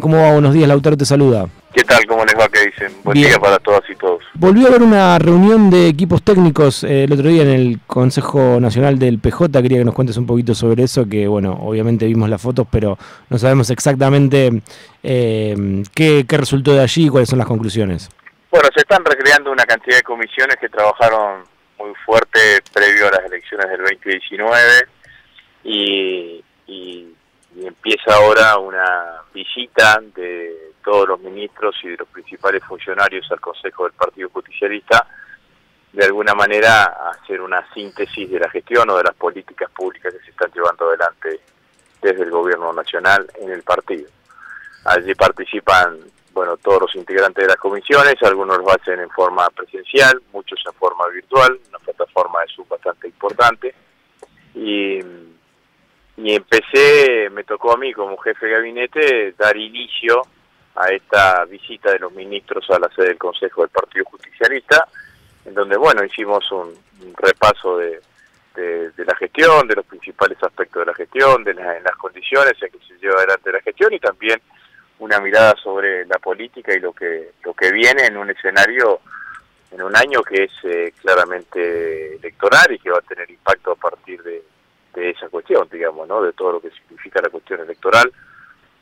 ¿Cómo va? Buenos días, Lautaro te saluda. ¿Qué tal? ¿Cómo les va? ¿Qué dicen? Buen día para todas y todos. Volvió a haber una reunión de equipos técnicos eh, el otro día en el Consejo Nacional del PJ. Quería que nos cuentes un poquito sobre eso, que bueno, obviamente vimos las fotos, pero no sabemos exactamente eh, qué, qué resultó de allí y cuáles son las conclusiones. Bueno, se están recreando una cantidad de comisiones que trabajaron muy fuerte previo a las elecciones del 2019 y y empieza ahora una visita de todos los ministros y de los principales funcionarios al Consejo del Partido Justicialista, de alguna manera hacer una síntesis de la gestión o de las políticas públicas que se están llevando adelante desde el gobierno nacional en el partido. Allí participan bueno todos los integrantes de las comisiones, algunos lo hacen en forma presencial, muchos en forma virtual, una plataforma de Zoom bastante importante y y empecé, me tocó a mí como jefe de gabinete dar inicio a esta visita de los ministros a la sede del Consejo del Partido Justicialista, en donde, bueno, hicimos un, repaso de, de, la gestión, de los principales aspectos de la gestión, de las condiciones en que se lleva adelante la gestión y también una mirada sobre la política y lo que, lo que viene en un escenario, en un año que es eh, claramente electoral y que va a tener impacto a partir de, de esa cuestión, digamos, ¿no? De todo lo que significa la cuestión electoral.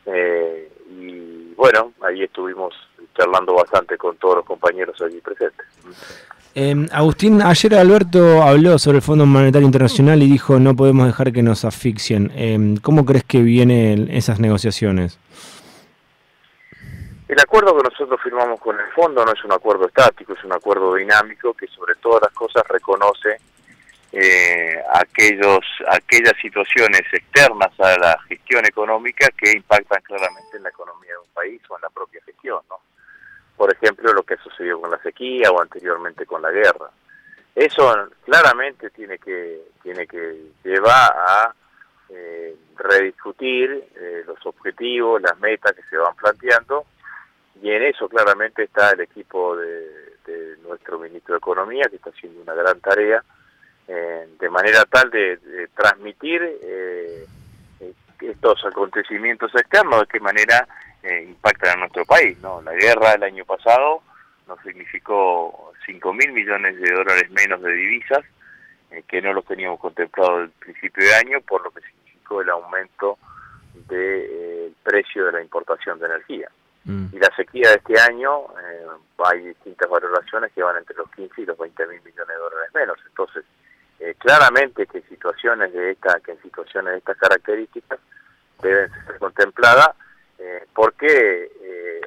Eh, y bueno, ahí estuvimos charlando bastante con todos los compañeros allí presentes. Eh, Agustín, ayer Alberto habló sobre el Fondo Monetario Internacional y dijo no podemos dejar que nos asfixien. Eh, ¿Cómo crees que vienen esas negociaciones? El acuerdo que nosotros firmamos con el fondo no es un acuerdo estático, es un acuerdo dinámico que sobre todas las cosas reconoce eh, aquellos, aquellas situaciones externas a la gestión económica que impactan claramente en la economía de un país o en la propia gestión. ¿no? Por ejemplo, lo que sucedió con la sequía o anteriormente con la guerra. Eso claramente tiene que, tiene que llevar a eh, rediscutir eh, los objetivos, las metas que se van planteando y en eso claramente está el equipo de, de nuestro ministro de Economía que está haciendo una gran tarea eh, de manera tal de, transmitir eh, estos acontecimientos externos, de qué manera eh, impactan a nuestro país. ¿no? La guerra del año pasado nos significó 5 mil millones de dólares menos de divisas, que no los teníamos contemplado al principio de año, por lo que significó el aumento del precio de la importación de energía. Mm. Y la sequía de este año, hay distintas valoraciones que van entre los 15 y los 20 mil millones de dólares menos. Entonces, eh, claramente que situaciones de esta, que en situaciones de estas características deben ser contempladas eh, porque eh,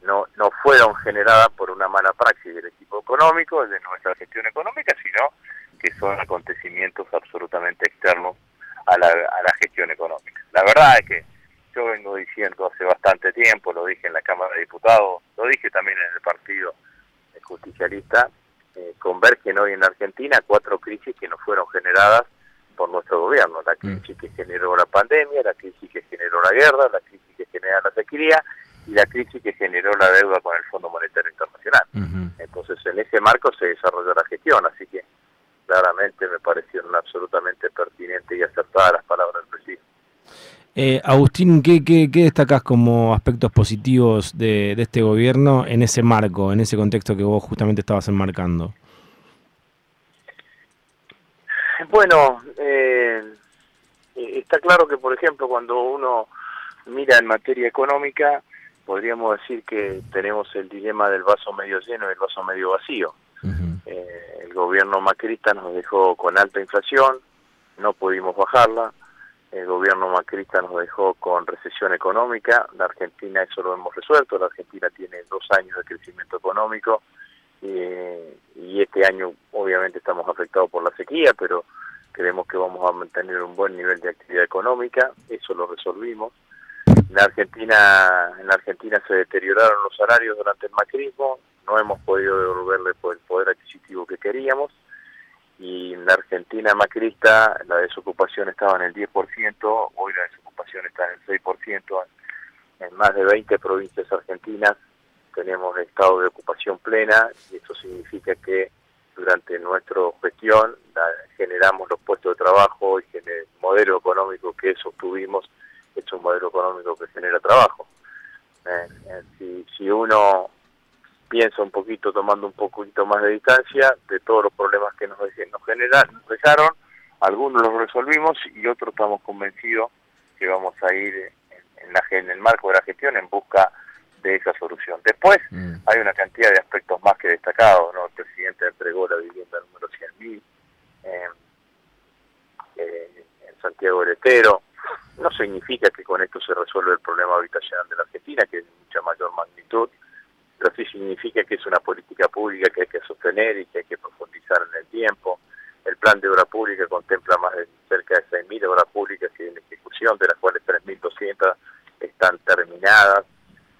no, no fueron generadas por una mala praxis del equipo económico, de nuestra gestión económica, sino que son acontecimientos absolutamente externos a la, a la gestión económica. La verdad es que yo vengo diciendo hace bastante tiempo, lo dije en la Cámara de Diputados, lo dije también en el Partido Justicialista, eh, convergen hoy en Argentina cuatro crisis que no fueron generadas por nuestro gobierno. La mm. crisis que generó la pandemia, la crisis que generó la guerra, la crisis que genera la sequía y la crisis que generó la deuda con el Fondo Monetario Internacional. Entonces, en ese marco se desarrolló la gestión, así que claramente me parecieron absolutamente pertinentes y acertadas las palabras del presidente. Eh, Agustín, ¿qué, qué, destacás como aspectos positivos de, este gobierno en ese marco, en ese contexto que vos justamente estabas enmarcando? Bueno, eh, está claro que, por ejemplo, cuando uno mira en materia económica, podríamos decir que tenemos el dilema del vaso medio lleno y el vaso medio vacío. Eh, el gobierno macrista nos dejó con alta inflación, no pudimos bajarla, el gobierno macrista nos dejó con recesión económica, la Argentina eso lo hemos resuelto, la Argentina tiene dos años de crecimiento económico y este año obviamente estamos afectados por la sequía, pero creemos que vamos a mantener un buen nivel de actividad económica, eso lo resolvimos. En la Argentina, en la Argentina se deterioraron los salarios durante el macrismo, no hemos podido devolverle el poder adquisitivo que queríamos y en Argentina macrista la desocupación estaba en el 10%, hoy la desocupación está en el 6%, en, más de 20 provincias argentinas tenemos estado de ocupación plena y eso significa que durante nuestra gestión generamos los puestos de trabajo y el modelo económico que sostuvimos es un modelo económico que genera trabajo. si, si uno piensa un poquito, tomando un poquito más de distancia de todos los problemas que nos, nos, generan, nos dejaron, algunos los resolvimos y otros estamos convencidos que vamos a ir en, la, en el marco de la gestión en busca de esa solución. Después mm. hay una cantidad de aspectos más que destacados, ¿no? El presidente entregó la vivienda número 100.000 eh, en Santiago del Estero. No significa que con esto se resuelve el problema habitacional de la Argentina, que es de mucha mayor magnitud, pero sí significa que es una política pública que hay que sostener y que hay que profundizar en el tiempo. El plan de obra pública contempla más de cerca de 6.000 obras públicas que en ejecución, de las cuales 3.200 están terminadas,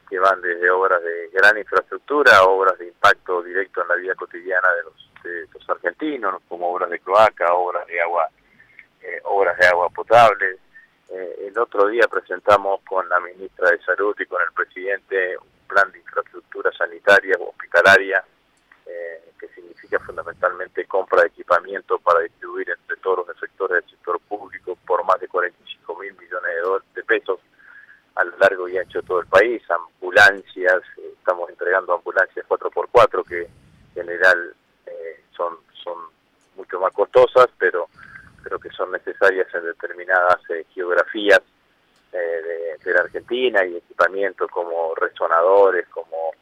que van desde obras de gran infraestructura a obras de impacto directo en la vida cotidiana de los, los argentinos, como obras de cloaca, obras de agua, eh, obras de agua potable. Eh, el otro día presentamos con la ministra de Salud y con el presidente de infraestructura sanitaria o hospitalaria eh, que significa fundamentalmente compra de equipamiento para distribuir entre todos los sectores del sector público por más de 45 mil millones de, de pesos a lo largo y ancho de todo el país, ambulancias, eh, estamos entregando ambulancias 4x4 que en general eh, son, son mucho más costosas, pero creo que son necesarias en determinadas geografías de, la Argentina y equipamientos como resonadores, como,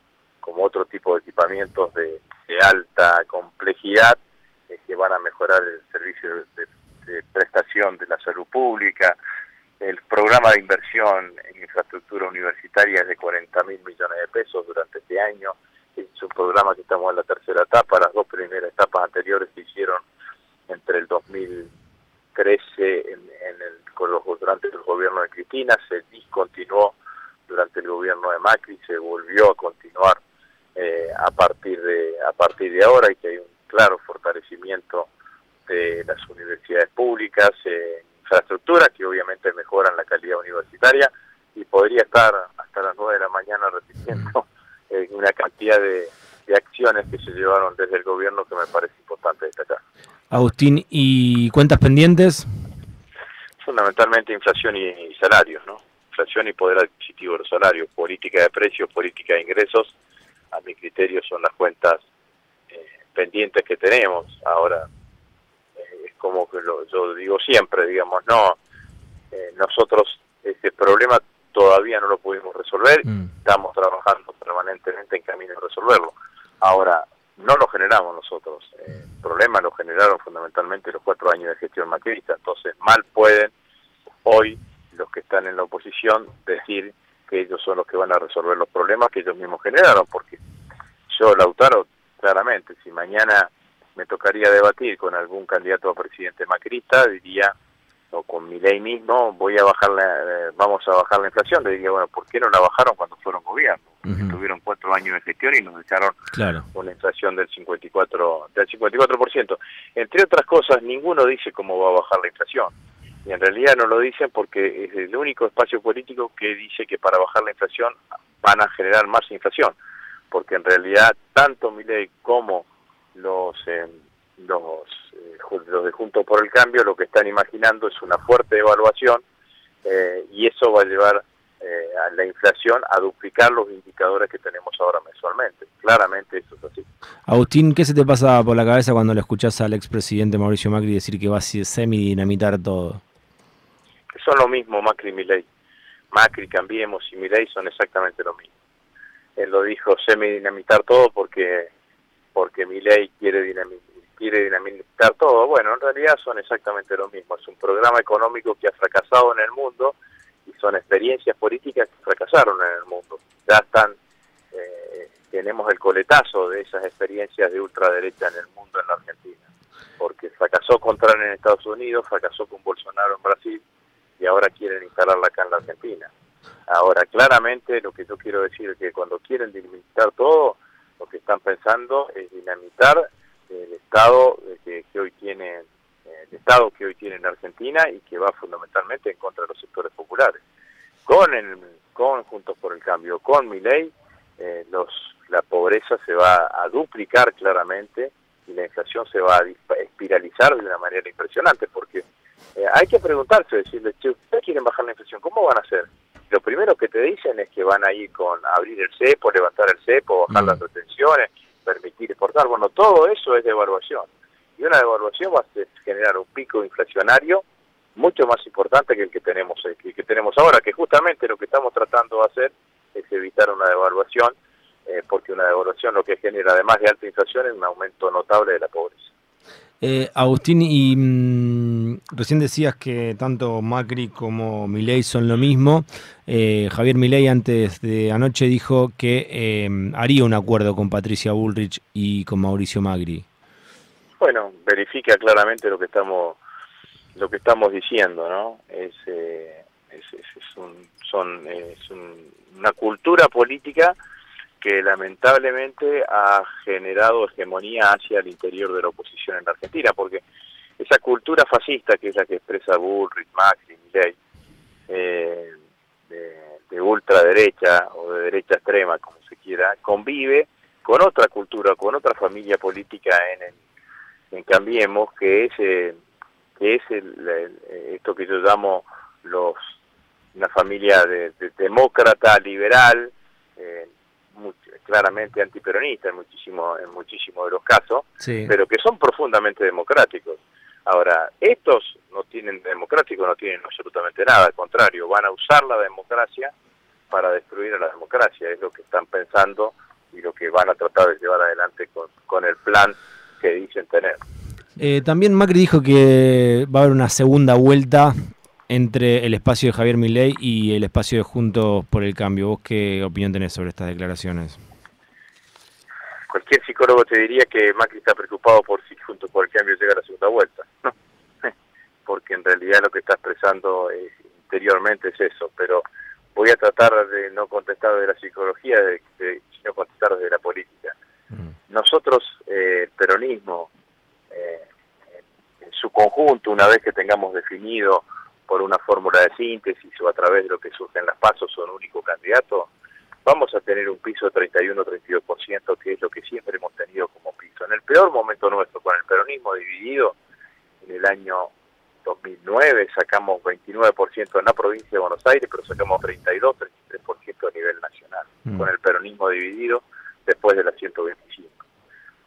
como otro tipo de equipamientos de, alta complejidad eh, que van a mejorar el servicio de, prestación de la salud pública. El programa de inversión en infraestructura universitaria es de 40 mil millones de pesos durante este año. Es un programa que estamos en la tercera etapa. Las dos primeras etapas anteriores se hicieron entre el 2013 en, en el, durante el gobierno de Cristina, se discontinuó durante el gobierno de Macri, se volvió a continuar eh, a partir de a partir de ahora y que hay un claro fortalecimiento de las universidades públicas, eh, infraestructuras que obviamente mejoran la calidad universitaria y podría estar hasta las 9 de la mañana repitiendo eh, una cantidad de, acciones que se llevaron desde el gobierno que me parece importante destacar. Agustín, ¿y cuentas pendientes? Fundamentalmente inflación y, salarios, ¿no? Inflación y poder adquisitivo de los salarios, política de precios, política de ingresos a mi criterio son las cuentas eh, pendientes que tenemos. Ahora, eh, es como que lo, yo digo siempre, digamos, no, eh, nosotros este problema todavía no lo pudimos resolver, mm. estamos trabajando permanentemente en camino de resolverlo. Ahora, no lo generamos nosotros, el problema lo generaron fundamentalmente los cuatro años de gestión macrista, entonces mal pueden hoy los que están en la oposición decir que ellos son los que van a resolver los problemas que ellos mismos generaron, porque yo, Lautaro, claramente, si mañana me tocaría debatir con algún candidato a presidente macrista, diría, o con mi ley mismo, voy a bajar la, eh, vamos a bajar la inflación, le diría, bueno, ¿por qué no la bajaron cuando fueron gobierno? Tuvieron cuatro años de gestión y nos dejaron una inflación del 54, del 54%. Entre otras cosas, ninguno dice cómo va a bajar la inflación y en realidad no lo dicen porque es el único espacio político que dice que para bajar la inflación van a generar más inflación, porque en realidad tanto Milei como los eh, los, eh, los de Juntos por el Cambio lo que están imaginando es una fuerte devaluación eh, y eso va a llevar a la inflación a duplicar los indicadores que tenemos ahora mensualmente. Claramente eso es así. Agustín, ¿qué se te pasa por la cabeza cuando le escuchás al expresidente Mauricio Macri decir que va a semi-dinamitar todo? Son lo mismo Macri y Milei. Macri, Cambiemos y Milei son exactamente lo mismo. Él lo dijo semi-dinamitar todo porque porque Milei quiere, dinamitar, quiere dinamitar todo. Bueno, en realidad son exactamente lo mismo. Es un programa económico que ha fracasado en el mundo y son experiencias políticas que fracasaron en el mundo. Ya están, eh, tenemos el coletazo de esas experiencias de ultraderecha en el mundo en la Argentina. Porque fracasó contra en Estados Unidos, fracasó con Bolsonaro en Brasil, y ahora quieren instalarla acá en la Argentina. Ahora, claramente lo que yo quiero decir es que cuando quieren dinamitar todo, lo que están pensando es dinamitar el Estado que, hoy tiene el Estado que hoy tiene en Argentina y que va fundamentalmente en contra de los sectores populares. Con el, con Juntos por el Cambio, con mi ley, eh, los, la pobreza se va a duplicar claramente y la inflación se va a espiralizar de una manera impresionante porque eh, hay que preguntarse, decirle, che, ¿ustedes quieren bajar la inflación? ¿Cómo van a hacer? lo primero que te dicen es que van a ir con abrir el cepo, levantar el cepo, bajar mm. las retenciones, permitir exportar. Bueno, todo eso es devaluación. Y una devaluación va a generar un pico inflacionario mucho más importante que el que tenemos que tenemos ahora, que justamente lo que estamos tratando de hacer es evitar una devaluación, eh, porque una devaluación lo que genera, además de alta inflación, es un aumento notable de la pobreza. Eh, Agustín, y mm, recién decías que tanto Macri como Milei son lo mismo. Eh, Javier Milei antes de anoche dijo que eh, haría un acuerdo con Patricia Bullrich y con Mauricio Macri. Bueno, verifica claramente lo que estamos lo que estamos diciendo, ¿no? Es, es, un, son, es una cultura política que lamentablemente ha generado hegemonía hacia el interior de la oposición en Argentina, porque esa cultura fascista que es la que expresa Bullrich, Macri, Milley, eh, de, ultraderecha o de derecha extrema, como se quiera, convive con otra cultura, con otra familia política en, en Cambiemos, que es, eh, que es esto que yo llamo los una familia de, demócrata, liberal, eh, claramente antiperonista en muchísimo en muchísimos de los casos, pero que son profundamente democráticos. Ahora, estos no tienen democrático, no tienen absolutamente nada, al contrario, van a usar la democracia para destruir a la democracia, es lo que están pensando y lo que van a tratar de llevar adelante con, con el plan que dicen tener. Eh, también Macri dijo que va a haber una segunda vuelta entre el espacio de Javier Milei y el espacio de Juntos por el Cambio. ¿Vos qué opinión tenés sobre estas declaraciones? Cualquier psicólogo te diría que Macri está preocupado por si Juntos por el Cambio llega a la segunda vuelta, porque en realidad lo que está expresando interiormente es eso, pero voy a tratar de no contestar de la psicología, sino contestar desde la política. Mm. Nosotros, eh, el peronismo, eh, en su conjunto, una vez que tengamos definido una fórmula de síntesis o a través de lo que surge en las pasos son único candidato, vamos a tener un piso de 31-32%, que es lo que siempre hemos tenido como piso. En el peor momento nuestro, con el peronismo dividido, en el año 2009 sacamos 29% en la provincia de Buenos Aires, pero sacamos 32-33% a nivel nacional, mm. con el peronismo dividido después de las 125.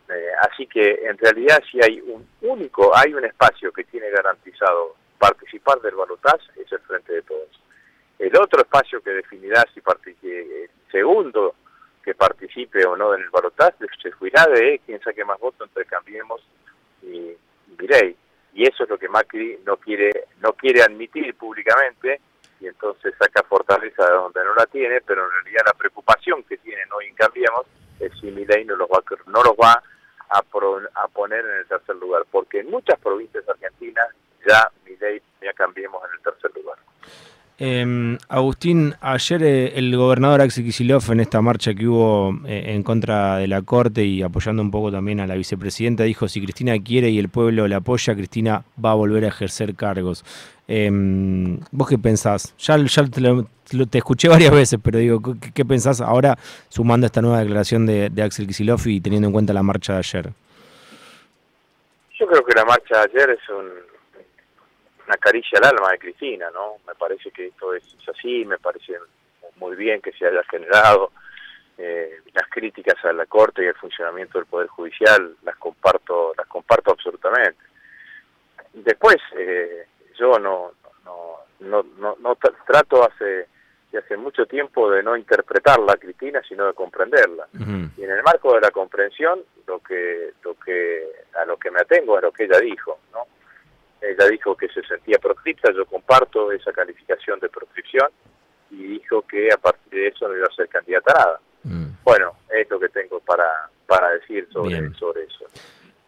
Eh, así que en realidad si hay un único, hay un espacio que tiene garantizado participar del balotaje es el Frente de Todos. El otro espacio que definirá si participe, el segundo que participe o no en el balotaje se juirá de quien saque más votos entre Cambiemos y Mirey. Y eso es lo que Macri no quiere no quiere admitir públicamente y entonces saca fortaleza de donde no la tiene, pero en realidad la preocupación que tienen hoy en Cambiemos es si Milei no los va, no los va a, a poner en el tercer lugar, porque en muchas provincias argentinas ya ley ya cambiemos en el tercer lugar. Eh, Agustín, ayer eh, el gobernador Axel Kicillof en esta marcha que hubo eh, en contra de la Corte y apoyando un poco también a la vicepresidenta dijo si Cristina quiere y el pueblo la apoya, Cristina va a volver a ejercer cargos. Em, ¿Vos qué pensás? Ya, ya te, escuché varias veces, pero digo, ¿qué, pensás ahora sumando esta nueva declaración de, de Axel Kicillof y teniendo en cuenta la marcha de ayer? Yo creo que la marcha de ayer es un, una caricia al alma de Cristina, ¿no? Me parece que esto es, así, me parece muy bien que se haya generado. Eh, las críticas a la Corte y al funcionamiento del Poder Judicial las comparto, las comparto absolutamente. Después, eh, yo no, no, no, no, no trato hace hace mucho tiempo de no interpretarla a Cristina, sino de comprenderla. Y en el marco de la comprensión, lo que, lo que, a lo que me atengo es lo que ella dijo, ¿no? Ella dijo que se sentía proscripta, yo comparto esa calificación de proscripción y dijo que a partir de eso no iba a ser candidata a nada. Mm. Bueno, es lo que tengo para, para decir sobre, sobre eso.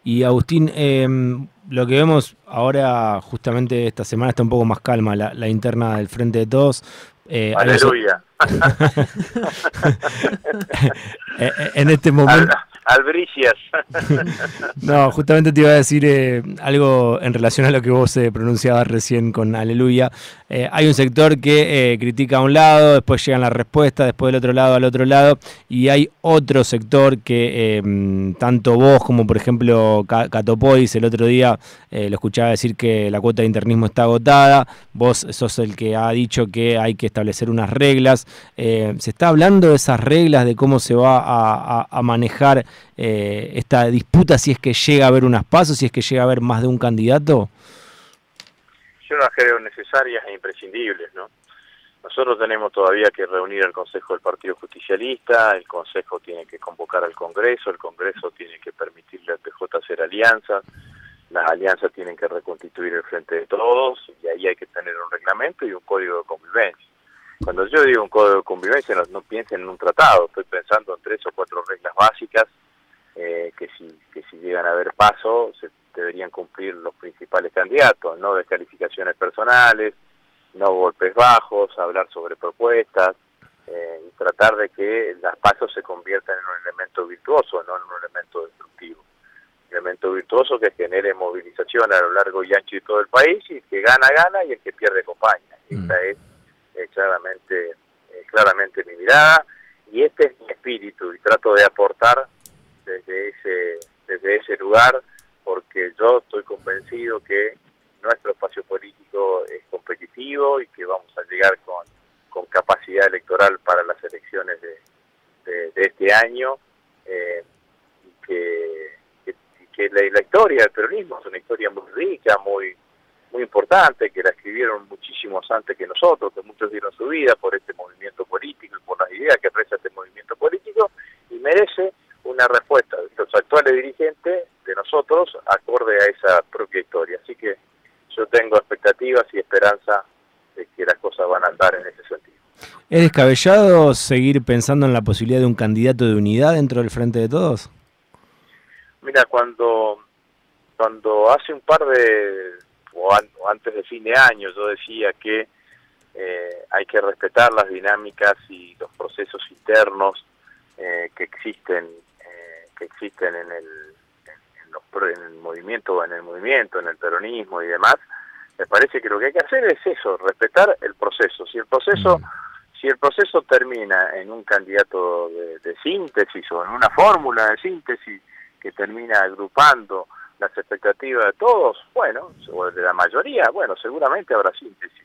Y Agustín, em, lo que vemos ahora, justamente esta semana está un poco más calma, la, interna del Frente de Todos. Eh, Aleluya. Eh, eh, en este momento... albricias. no, justamente te iba a decir eh, algo en relación a lo que vos eh, pronunciabas recién con Aleluya. Eh, hay un sector que critica a un lado, después llegan las respuestas, después del otro lado al otro lado, y hay otro sector que tanto vos como por ejemplo Catopois el otro día lo escuchaba decir que la cuota de internismo está agotada, vos sos el que ha dicho que hay que establecer unas reglas. ¿Se está hablando de esas reglas, de cómo se va a manejar eh, esta disputa si es que llega a haber unas pasos, si es que llega a haber más de un candidato? Yo las creo necesarias e imprescindibles, ¿no? Nosotros tenemos todavía que reunir al Consejo del Partido Justicialista, el Consejo tiene que convocar al Congreso, el Congreso tiene que permitirle al PJ hacer alianzas, las alianzas tienen que reconstituir el frente de todos y ahí hay que tener un reglamento y un código de convivencia. Cuando yo digo un código de convivencia no, no piensen en un tratado, estoy pensando en tres o cuatro reglas básicas eh, que, si, que si llegan a haber paso se deberían cumplir los principales candidatos, no descalificaciones personales, no golpes bajos, hablar sobre propuestas eh, y tratar de que las pasos se conviertan en un elemento virtuoso, no en un elemento destructivo. Un elemento virtuoso que genere movilización a lo largo y ancho de todo el país y que gana, gana y el que pierde acompaña. Mm. Esta es eh, claramente, claramente mi mirada y este es mi espíritu y trato de aportar desde ese, desde ese lugar, porque yo estoy convencido que nuestro espacio político es competitivo y que vamos a llegar con, con capacidad electoral para las elecciones de, de, este año eh, y que, que, la, historia del peronismo es una historia muy rica, muy muy importante, que la escribieron muchísimos antes que nosotros, que muchos dieron su vida por este movimiento político y por las ideas que expresa este movimiento político, y merece una respuesta de los actuales dirigentes de nosotros acorde a esa propia historia. Así que yo tengo expectativas y esperanza de que las cosas van a andar en ese sentido. ¿Es descabellado seguir pensando en la posibilidad de un candidato de unidad dentro del Frente de Todos? Mira, cuando, cuando hace un par de, o, antes de fin de año, yo decía que eh, hay que respetar las dinámicas y los procesos internos eh, que existen que existen en el, en, el movimiento, en el movimiento, en el peronismo y demás, me parece que lo que hay que hacer es eso, respetar el proceso. Si el proceso, mm. Si el proceso termina en un candidato de, síntesis o en una fórmula de síntesis que termina agrupando las expectativas de todos, bueno, o de la mayoría, bueno, seguramente habrá síntesis.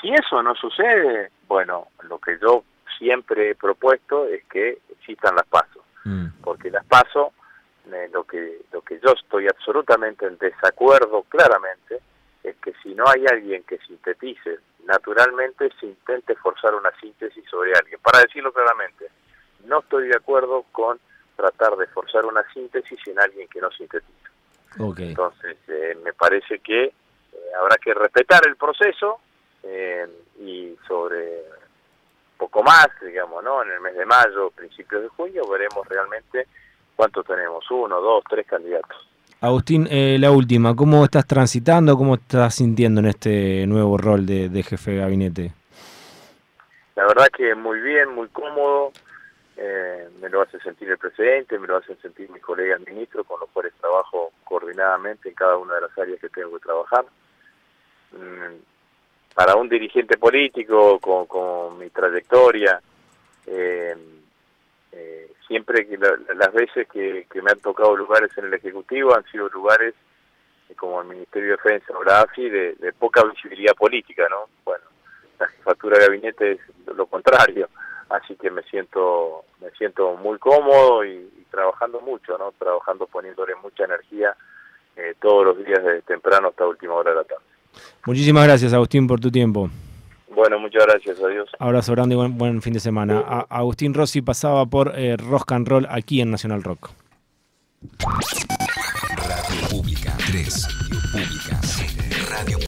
Si eso no sucede, bueno, lo que yo siempre he propuesto es que existan las pasos. Mm. porque las paso, eh, lo, que, lo que yo estoy absolutamente en desacuerdo claramente es que si no hay alguien que sintetice naturalmente, se intente forzar una síntesis sobre alguien. Para decirlo claramente, no estoy de acuerdo con tratar de forzar una síntesis en alguien que no sintetiza. Entonces, eh, me parece que eh, habrá que respetar el proceso y sobre poco más, digamos, ¿no? En el mes de mayo, principios de junio, veremos realmente cuánto tenemos, uno, dos, tres candidatos. Agustín, eh, la última, ¿cómo estás transitando, cómo estás sintiendo en este nuevo rol de, jefe de gabinete? La verdad que muy bien, muy cómodo, eh, me lo hace sentir el presidente, me lo hacen sentir mis colegas ministros, con los cuales trabajo coordinadamente en cada una de las áreas que tengo que trabajar. Mm, para un dirigente político con, mi trayectoria, eh, eh, siempre que las veces que, me han tocado lugares en el Ejecutivo han sido lugares eh, como el Ministerio de Defensa o la AFI de, poca visibilidad política, ¿no? Bueno, la jefatura de gabinete es lo contrario, así que me siento me siento muy cómodo y, trabajando mucho, ¿no? Trabajando poniéndole mucha energía todos los días desde temprano hasta última hora de la tarde. Muchísimas gracias, Agustín, por tu tiempo. Bueno, muchas gracias, adiós. Abrazo grande y buen, fin de semana. Agustín Rossi pasaba por eh, Rock and Roll aquí en Nacional Rock. Radio Pública 3. Pública. Radio